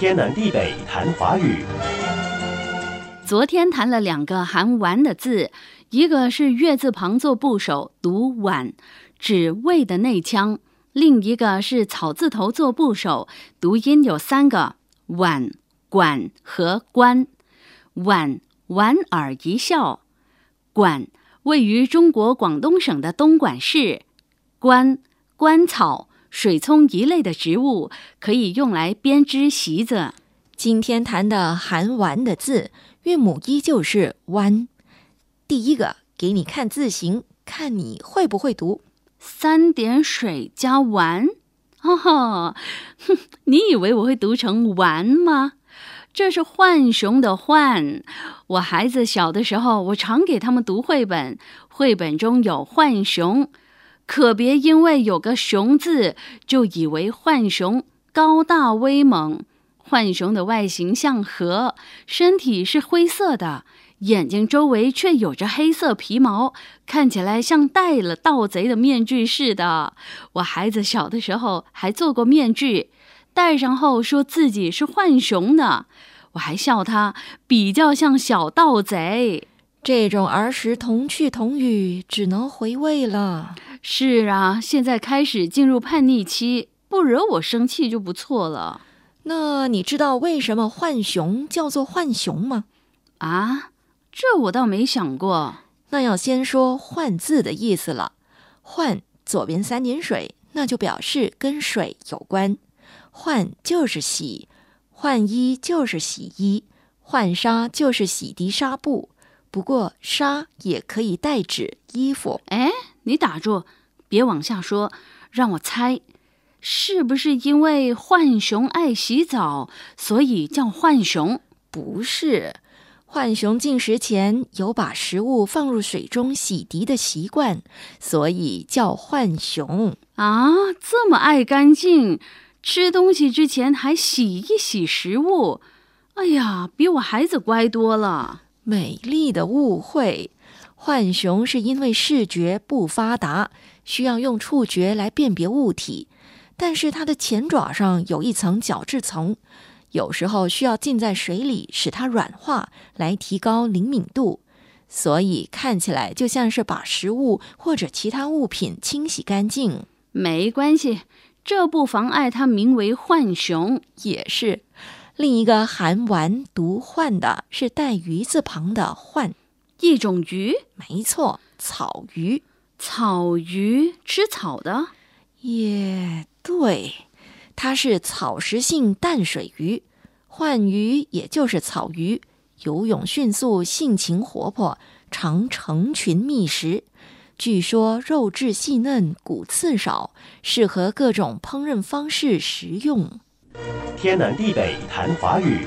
天南地北谈华语。昨天谈了两个含“完”的字，一个是月字旁做部首读“晚”，指胃的内腔；另一个是草字头做部首，读音有三个：晚、管和关。晚，莞尔一笑；管，位于中国广东省的东莞市；关，关草、水葱一类的植物，可以用来编织席子。今天谈的含“完”的字，韵母依旧是“弯”。第一个，给你看字形，看你会不会读。三点水加完，哈哈，哼，你以为我会读成完吗？这是浣熊的浣。我孩子小的时候，我常给他们读绘本，绘本中有浣熊，可别因为有个熊字，就以为浣熊高大威猛。浣熊的外形像河，身体是灰色的，眼睛周围却有着黑色皮毛，看起来像戴了盗贼的面具似的。我孩子小的时候还做过面具，戴上后说自己是浣熊呢。我还笑他比较像小盗贼。这种儿时童趣童语，只能回味了。是啊，现在开始进入叛逆期，不惹我生气就不错了。那你知道为什么浣熊叫做浣熊吗？啊，这我倒没想过。那要先说“浣”字的意思了。浣左边三点水，那就表示跟水有关。浣就是洗，浣衣就是洗衣，浣纱就是洗涤纱布。不过纱也可以代指衣服。哎，你打住，别往下说，让我猜。是不是因为浣熊爱洗澡，所以叫浣熊？不是，浣熊进食前有把食物放入水中洗涤的习惯，所以叫浣熊啊！这么爱干净，吃东西之前还洗一洗食物。哎呀，比我孩子乖多了。美丽的误会，浣熊是因为视觉不发达，需要用触觉来辨别物体。但是它的前爪上有一层角质层，有时候需要浸在水里使它软化，来提高灵敏度，所以看起来就像是把食物或者其他物品清洗干净。没关系，这不妨碍它名为浣熊。也是，另一个含“丸”读“浣”的是带鱼字旁的“浣”，一种鱼。没错，草鱼。草鱼吃草的。也对，它是草食性淡水鱼，浣鱼也就是草鱼，游泳迅速，性情活泼，常成群觅食。据说肉质细嫩，骨刺少，适合各种烹饪方式食用。天南地北谈华语。